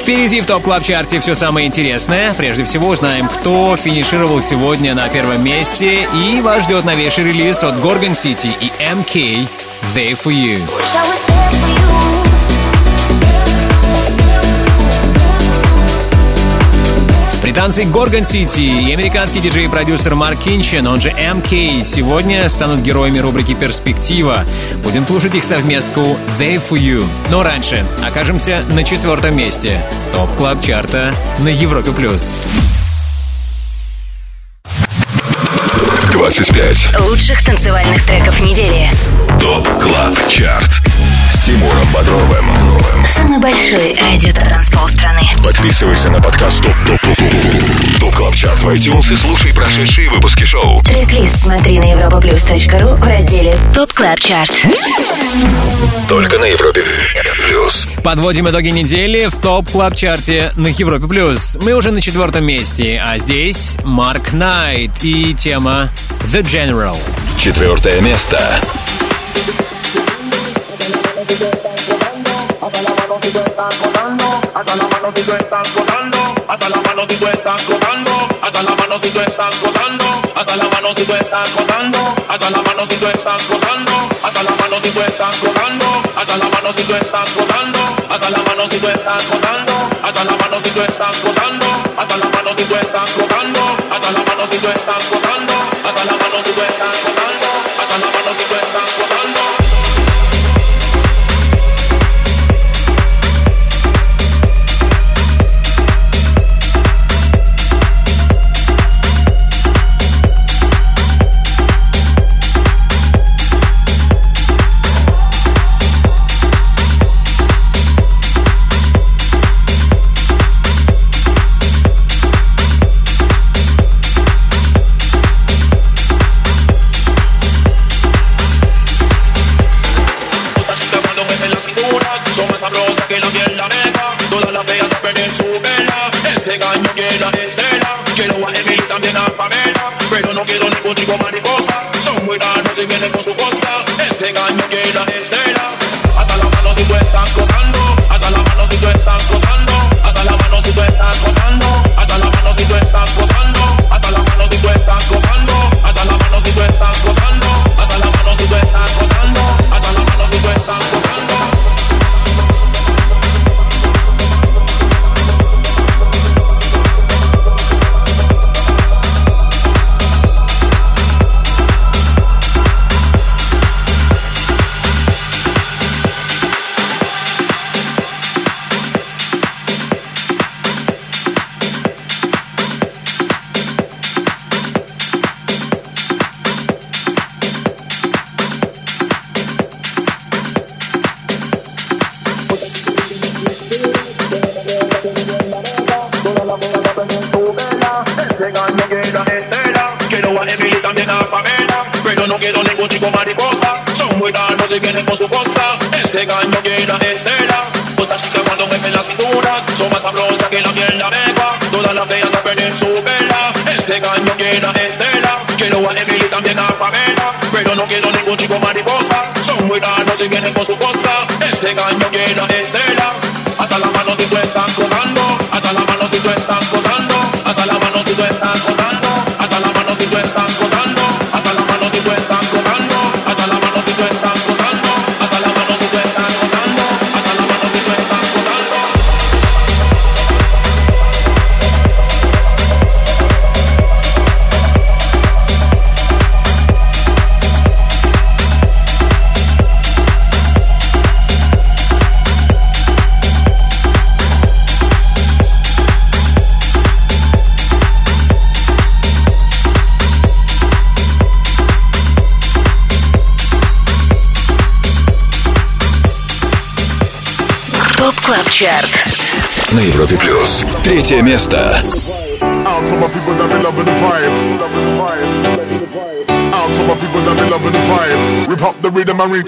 Впереди в Top Club Chart е все самое интересное. Прежде всего узнаем, кто финишировал сегодня на первом месте. И вас ждет новейший релиз от Gorgon City и MK There For You. Британцы Gorgon City и американский диджей и продюсер Марк Кинчен, он же MK, сегодня станут героями рубрики «Перспектива». Будем слушать их совместку «There For You». Но раньше окажемся на четвертом месте Top Club Chart а на Европе Плюс.
25
Лучших танцевальных треков недели.
Top Club Chart с Тимуром Бодровым.
Самый большой радиотанцпол страны.
Подписывайся на подкаст Top Top Top Top Top Club Chart в iTunes и слушай прошедшие выпуски шоу.
Трек-лист смотри на europaplus.ru в разделе Top Club Chart.
Только на Европе Плюс.
Подводим итоги недели в Top Club Chart е на Европе Плюс. Мы уже на четвертом месте, а здесь Марк Найт и тема The General.
Четвертое место.
Hasta la mano si tú estás gozando, hasta la mano si tú estás gozando, hasta la mano si tú estás gozando,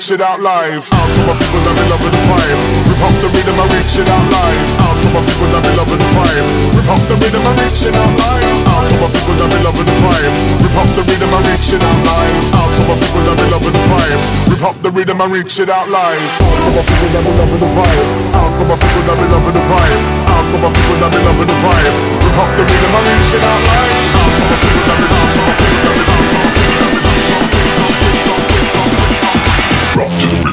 reach it out live. Out to my people that be loving the vibe. Rip up the rhythm and reach it out live. Out to my people that be loving the vibe. Rip up the rhythm and reach it out live. Out to my people that be loving the vibe. Rip up the rhythm and reach it out live. Out to my people that be loving the vibe. Rip up the rhythm and reach it out live. Out to my people that be loving the vibe. Out to my people that be loving the vibe. Out to my people that be loving the vibe. Rip up the rhythm and reach it out live. Out to my people that be loving the vibe. Drop to the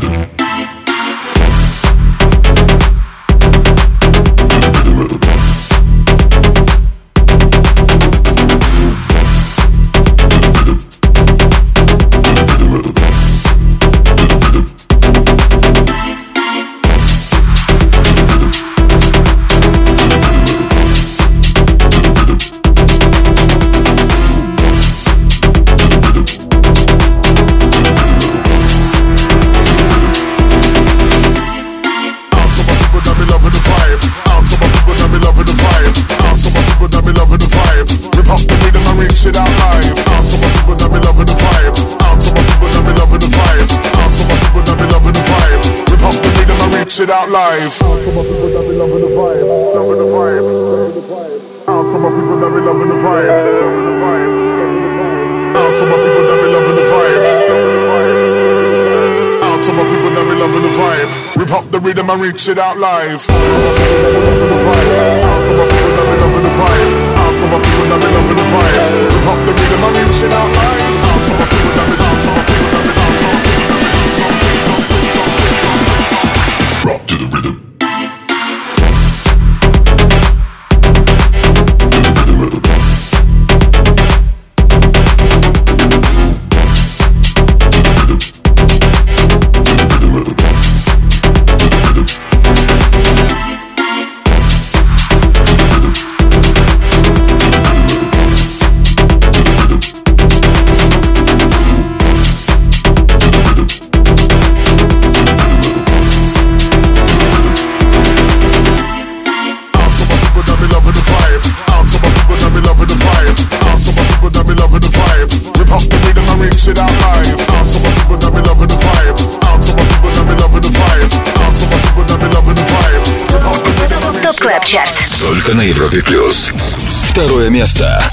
i'm reach it out live. Pop the rhythm, I'm reaching out live.
Европе плюс. Второе место.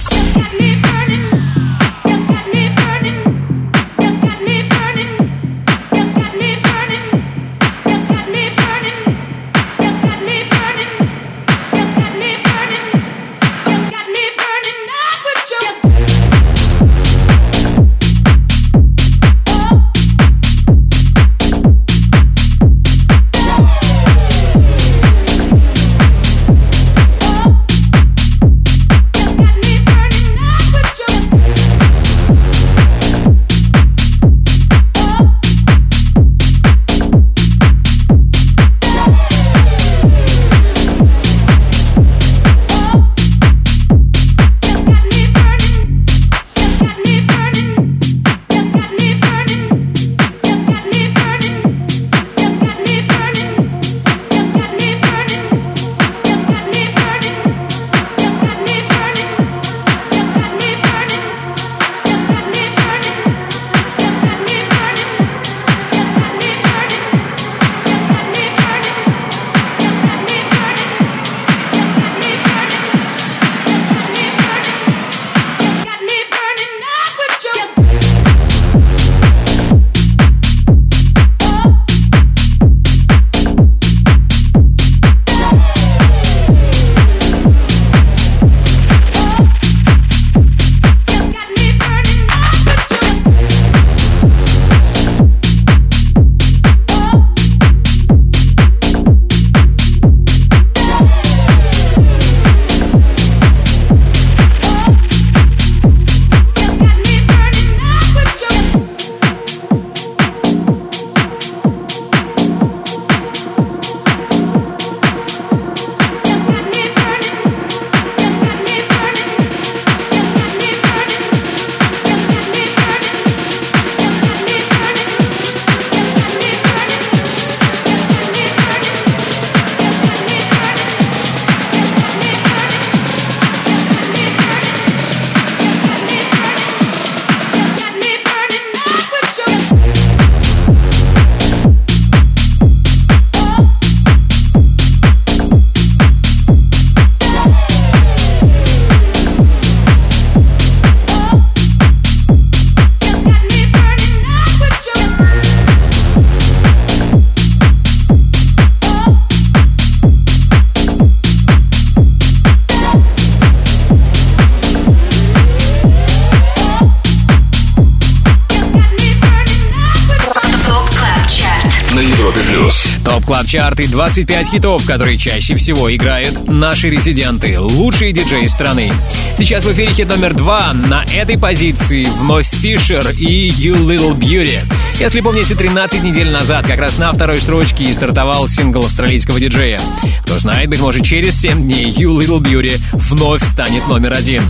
Top Club Chart и 25 хитов, которые чаще всего играют наши резиденты, лучшие диджеи страны. Сейчас в эфире хит номер два. На этой позиции вновь Фишер и You Little Beauty. Если помните, 13 недель назад как раз на второй строчке и стартовал сингл австралийского диджея. Кто знает, быть может, через 7 дней You Little Beauty вновь станет номер один.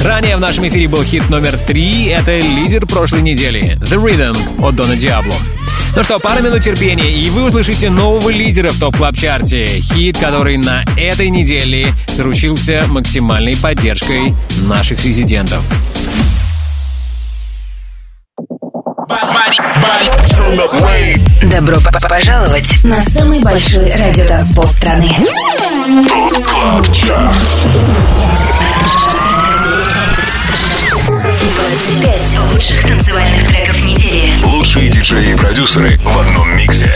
Ранее в нашем эфире был хит номер три. Это лидер прошлой недели The Rhythm от Дона Диабло. Ну что, пара минут терпения, и вы услышите нового лидера в Top Club Chart е. Хит, который на этой неделе заручился максимальной поддержкой наших резидентов.
Добро пожаловать на самый большой радиотанцпол страны.
Top Club
Chart. Лучших танцевальных треков недели.
Лучшие диджеи и продюсеры в одном миксе.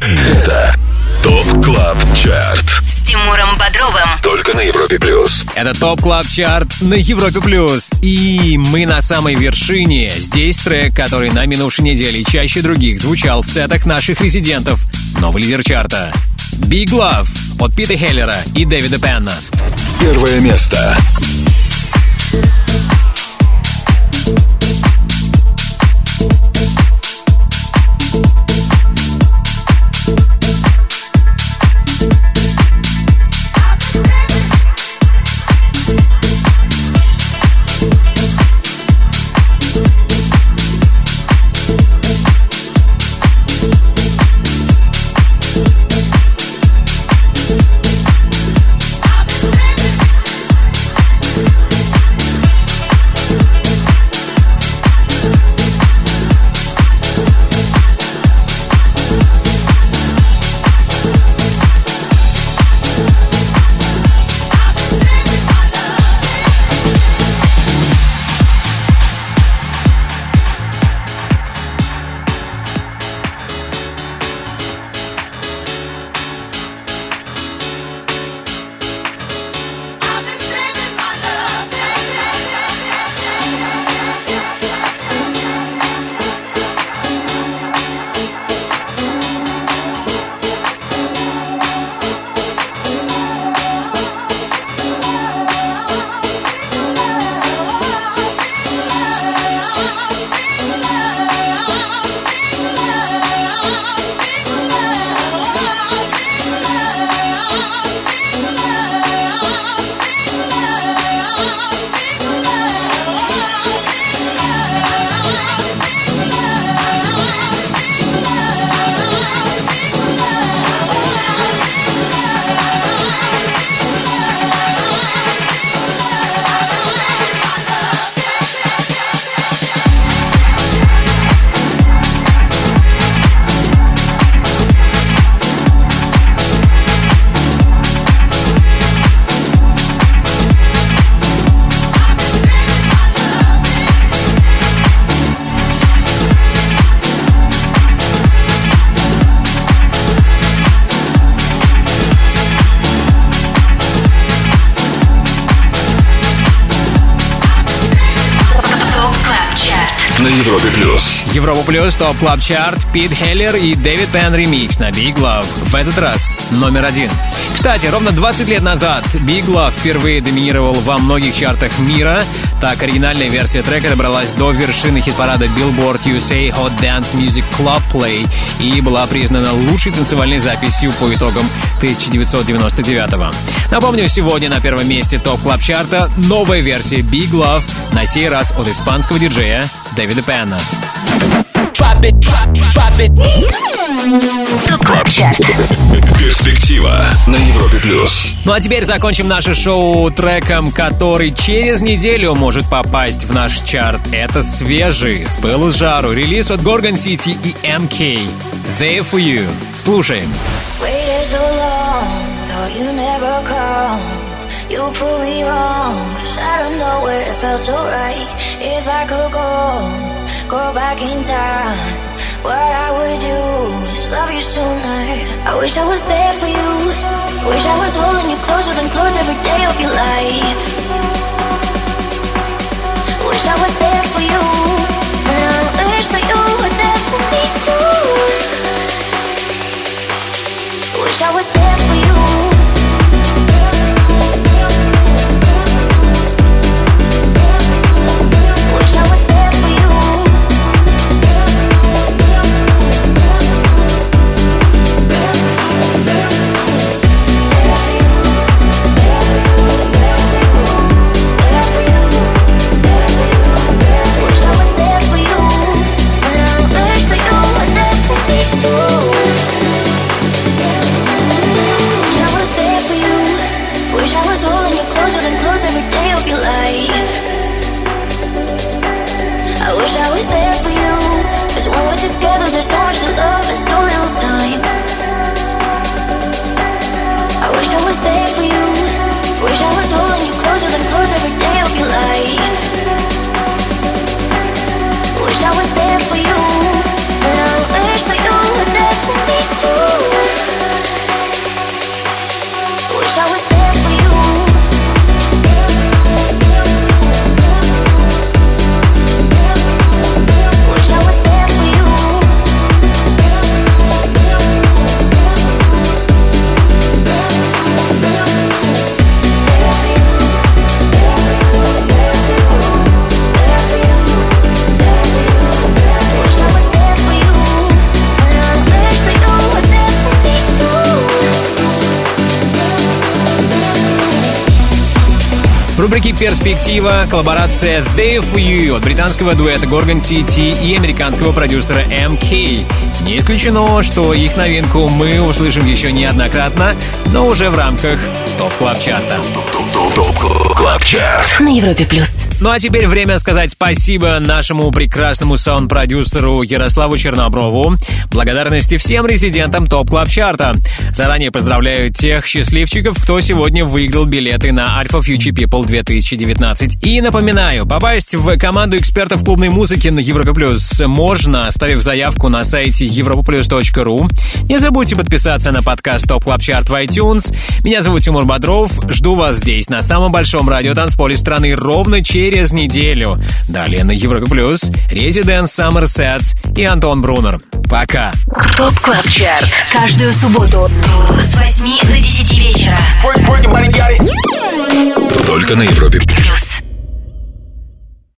Это Top Club Chart.
С Тимуром Бодровым.
Только на Европе плюс.
Это Top Club Chart на Европе Плюс. И мы на самой вершине. Здесь трек, который на минувшей неделе чаще других звучал в сетах наших резидентов. Новый лидер чарта. Big Love от Пита Хеллера и Дэвида Пенна.
Первое место. Плюс.
Top Club Chart, Пит Хеллер и Дэвид Пен ремикс на Big Love. В этот раз номер один. Кстати, ровно 20 лет назад Big Love впервые доминировал во многих чартах мира. Так, оригинальная версия трека добралась до вершины хит-парада Billboard USA Hot Dance Music Club Play и была признана лучшей танцевальной записью по итогам 1999 -го. Напомню, сегодня на первом месте Top Club Chart а новая версия Big Love, на сей раз от испанского диджея Дэвида Пенна.
Top Club Chart.
Перспектива на Европе плюс.
Ну а теперь закончим наше шоу треком, который через неделю может попасть в наш чарт. Это свежий, с пылу с жару, релиз от Gorgon City и MK. There for you. Слушаем.
Waited so long, thought you never come. You prove me wrong, cause out of nowhere it felt so right. If I could go, go back in time, what I would do is love you sooner. I wish I was there for you. Wish I was holding you closer than close every day of your life.
«Перспектива» коллаборация «There For You» от британского дуэта Gorgon City и американского продюсера MK. Не исключено, что их новинку мы услышим еще неоднократно, но уже в рамках Top Club
Chart а.
На Европе плюс.
Ну а теперь время сказать спасибо нашему прекрасному саунд-продюсеру Ярославу Черноброву. Благодарности всем резидентам Top Club Chart а. Заранее поздравляю тех счастливчиков, кто сегодня выиграл билеты на Alfa Future People 2019. И напоминаю, попасть в команду экспертов клубной музыки на Европе Плюс можно, оставив заявку на сайте europaplus.ru. Не забудьте подписаться на подкаст Top Club Chart в iTunes. Меня зовут Тимур Бодров. Жду вас здесь, на самом большом радио танцполе страны, ровно через неделю. Далее на Европе Плюс Resident Summer Sets и Антон Брунер. Пока.
Top Club Chart. Каждую субботу с 8 до 10 вечера.
Только на Европе
Плюс.